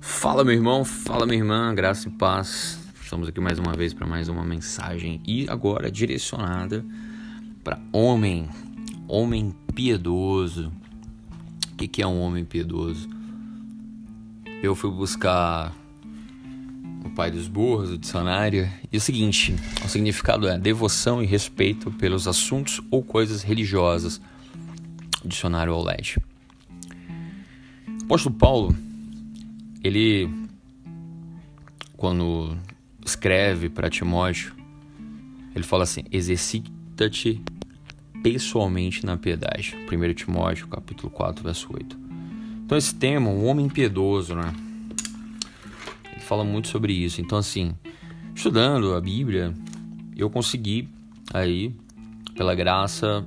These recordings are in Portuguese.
Fala meu irmão, fala minha irmã, graça e paz. Estamos aqui mais uma vez para mais uma mensagem e agora direcionada para homem, homem piedoso. O que, que é um homem piedoso? Eu fui buscar o pai dos burros, o dicionário, e o seguinte: o significado é devoção e respeito pelos assuntos ou coisas religiosas. Dicionário ao LED. Apóstolo Paulo ele quando escreve para Timóteo, ele fala assim: exercita-te pessoalmente na piedade. 1 Timóteo, capítulo 4, verso 8. Então esse tema, um homem piedoso, né? Ele fala muito sobre isso. Então assim, estudando a Bíblia, eu consegui aí, pela graça,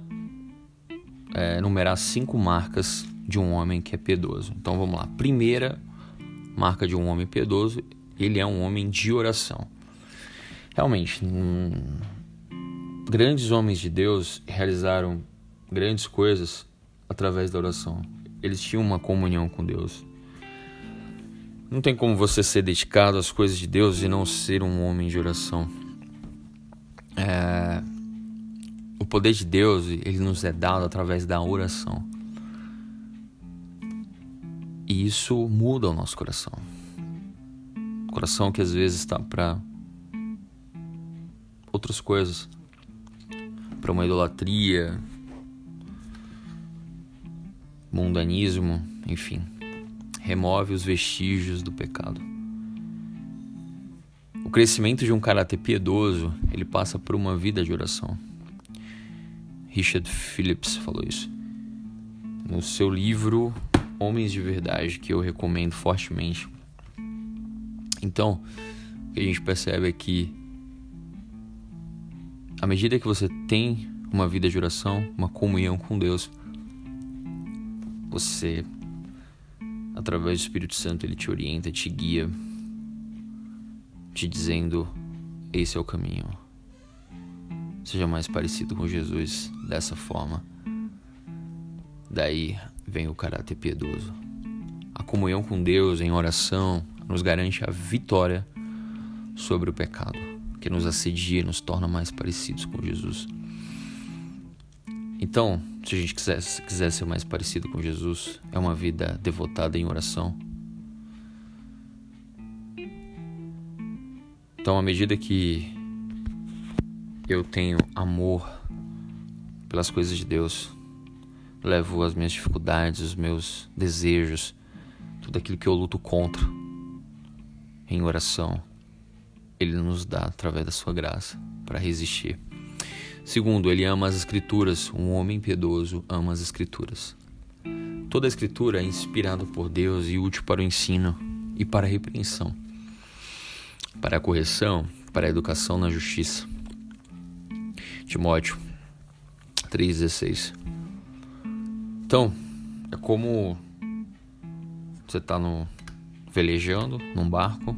é, numerar cinco marcas de um homem que é piedoso. Então vamos lá. Primeira marca de um homem piedoso, ele é um homem de oração. Realmente, hum, grandes homens de Deus realizaram grandes coisas através da oração. Eles tinham uma comunhão com Deus. Não tem como você ser dedicado às coisas de Deus e não ser um homem de oração. É... O poder de Deus ele nos é dado através da oração. E isso muda o nosso coração. Coração que às vezes está para outras coisas, para uma idolatria, mundanismo, enfim, remove os vestígios do pecado. O crescimento de um caráter piedoso, ele passa por uma vida de oração. Richard Phillips falou isso. No seu livro homens de verdade que eu recomendo fortemente. Então, o que a gente percebe é que à medida que você tem uma vida de oração, uma comunhão com Deus, você através do Espírito Santo ele te orienta, te guia, te dizendo esse é o caminho. Seja mais parecido com Jesus dessa forma. Daí vem o caráter piedoso. A comunhão com Deus em oração nos garante a vitória sobre o pecado, que nos assedia e nos torna mais parecidos com Jesus. Então, se a gente quiser, quiser ser mais parecido com Jesus, é uma vida devotada em oração. Então, à medida que eu tenho amor pelas coisas de Deus, levo as minhas dificuldades, os meus desejos, tudo aquilo que eu luto contra em oração. Ele nos dá através da sua graça para resistir. Segundo, ele ama as escrituras. Um homem piedoso ama as escrituras. Toda a escritura é inspirada por Deus e útil para o ensino e para a repreensão, para a correção, para a educação na justiça. Timóteo 3,16 então, é como você tá no velejando num barco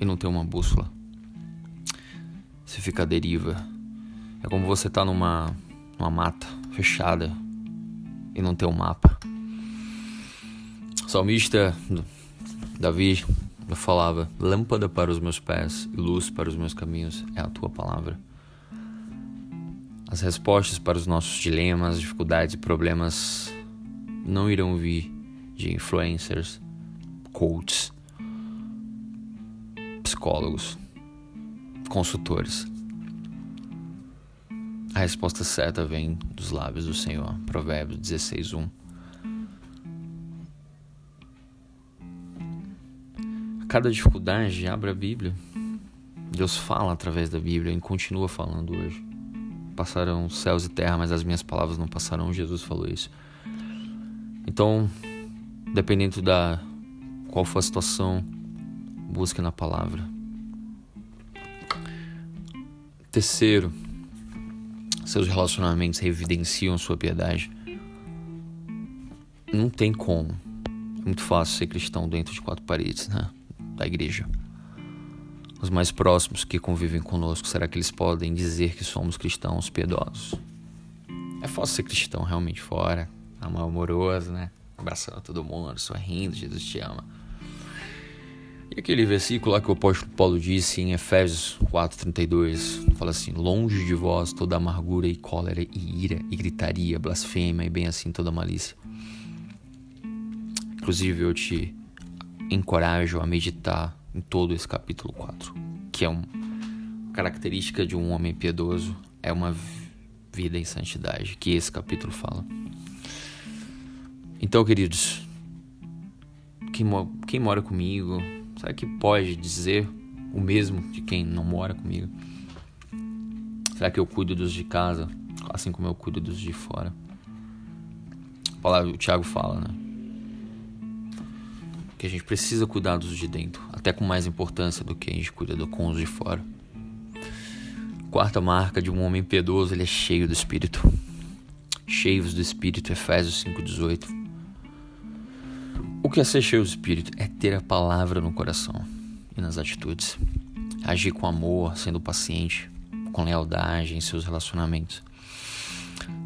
e não tem uma bússola. Você fica à deriva. É como você tá numa, numa mata fechada e não tem um mapa. O salmista Davi falava: Lâmpada para os meus pés e luz para os meus caminhos é a tua palavra. As respostas para os nossos dilemas, dificuldades e problemas não irão vir de influencers, coaches, psicólogos, consultores. A resposta certa vem dos lábios do Senhor. Provérbios 16:1. A cada dificuldade, abra a Bíblia. Deus fala através da Bíblia e continua falando hoje passarão céus e terra, mas as minhas palavras não passarão. Jesus falou isso. Então, dependendo da qual for a situação, busque na palavra. Terceiro, seus relacionamentos evidenciam sua piedade. Não tem como. É muito fácil ser cristão dentro de quatro paredes, né? Da igreja os mais próximos que convivem conosco, será que eles podem dizer que somos cristãos piedosos? É fácil ser cristão realmente fora, amor amoroso, né? Abraçando todo mundo, sorrindo, Jesus te ama. E aquele versículo lá que o apóstolo Paulo disse em Efésios 4:32, fala assim: "Longe de vós toda amargura e cólera e ira e gritaria, blasfêmia e bem assim toda malícia". Inclusive eu te encorajo a meditar em todo esse capítulo 4, que é uma característica de um homem piedoso, é uma vida em santidade, que esse capítulo fala. Então, queridos, quem, quem mora comigo, Será que pode dizer o mesmo de quem não mora comigo? Será que eu cuido dos de casa assim como eu cuido dos de fora? O Tiago fala, né? Que a gente precisa cuidar dos de dentro, até com mais importância do que a gente cuida do, com os de fora. Quarta marca de um homem piedoso, ele é cheio do Espírito. Cheios do Espírito, Efésios 5,18 o que é ser cheio do Espírito? É ter a palavra no coração e nas atitudes. Agir com amor, sendo paciente, com lealdade em seus relacionamentos.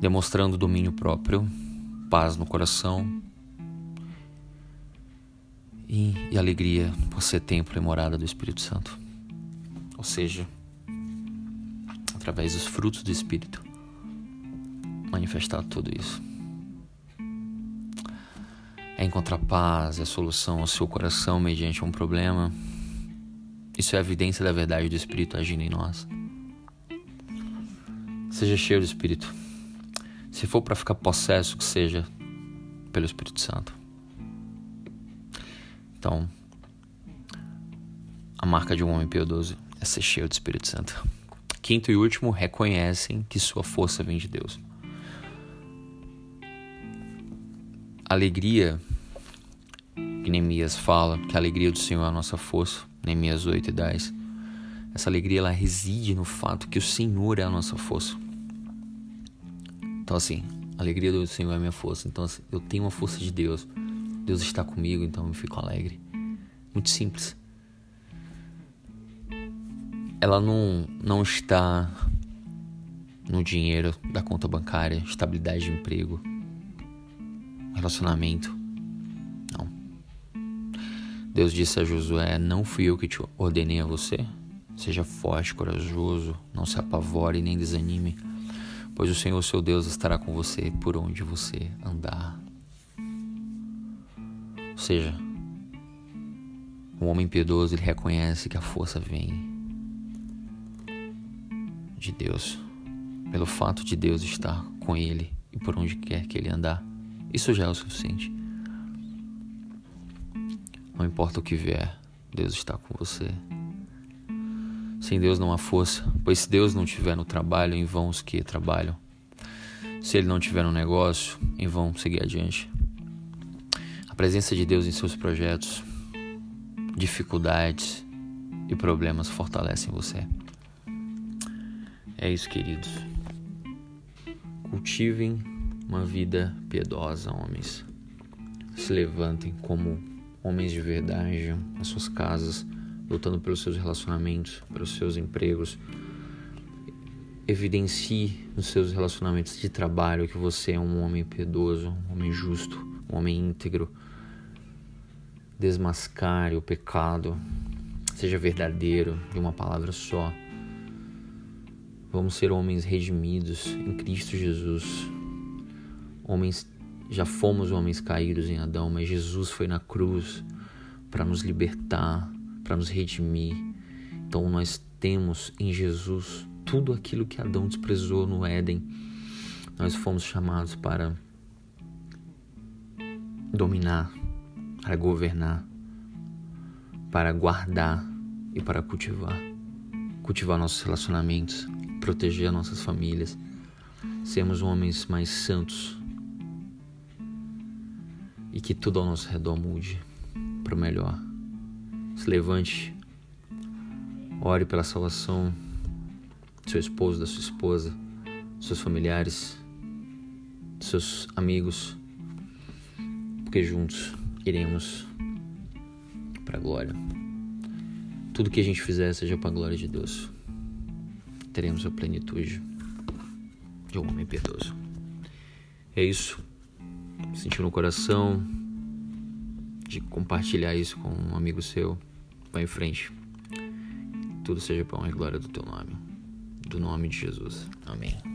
Demonstrando domínio próprio, paz no coração e, e alegria por ser templo e morada do Espírito Santo. Ou seja, através dos frutos do Espírito, manifestar tudo isso é encontrar paz, é solução ao seu coração mediante um problema. Isso é a evidência da verdade do Espírito agindo em nós. Seja cheio do Espírito. Se for para ficar possesso, que seja pelo Espírito Santo. Então, a marca de um homem piedoso é ser cheio do Espírito Santo. Quinto e último, reconhecem que sua força vem de Deus. alegria que Neemias fala, que a alegria do Senhor é a nossa força, Neemias 8 e 10. Essa alegria ela reside no fato que o Senhor é a nossa força. Então assim, a alegria do Senhor é a minha força. Então assim, eu tenho a força de Deus. Deus está comigo, então eu fico alegre. Muito simples. Ela não, não está no dinheiro da conta bancária, estabilidade de emprego, relacionamento. Não. Deus disse a Josué: Não fui eu que te ordenei a você? Seja forte, corajoso, não se apavore nem desanime, pois o Senhor seu Deus estará com você por onde você andar. Ou seja, um homem piedoso ele reconhece que a força vem de Deus, pelo fato de Deus estar com ele e por onde quer que ele andar. Isso já é o suficiente. Não importa o que vier, Deus está com você. Sem Deus não há força, pois se Deus não estiver no trabalho, em vão os que trabalham. Se Ele não estiver no negócio, em vão seguir adiante. Presença de Deus em seus projetos, dificuldades e problemas fortalecem você. É isso, queridos. Cultivem uma vida piedosa, homens. Se levantem como homens de verdade nas suas casas, lutando pelos seus relacionamentos, pelos seus empregos. Evidencie nos seus relacionamentos de trabalho que você é um homem piedoso, um homem justo, um homem íntegro. Desmascare o pecado, seja verdadeiro de uma palavra só. Vamos ser homens redimidos em Cristo Jesus, Homens já fomos homens caídos em Adão, mas Jesus foi na cruz para nos libertar, para nos redimir. Então nós temos em Jesus tudo aquilo que Adão desprezou no Éden. Nós fomos chamados para dominar, para governar, para guardar e para cultivar. Cultivar nossos relacionamentos, proteger nossas famílias, sermos homens mais santos, e que tudo ao nosso redor mude para o melhor. Se levante, ore pela salvação do seu esposo, da sua esposa, dos seus familiares, dos seus amigos, porque juntos iremos para a glória. Tudo que a gente fizer seja para a glória de Deus. Teremos a plenitude de um homem piedoso. É isso sentiu no coração de compartilhar isso com um amigo seu, Vai em frente. Tudo seja para e glória do teu nome. Do nome de Jesus. Amém.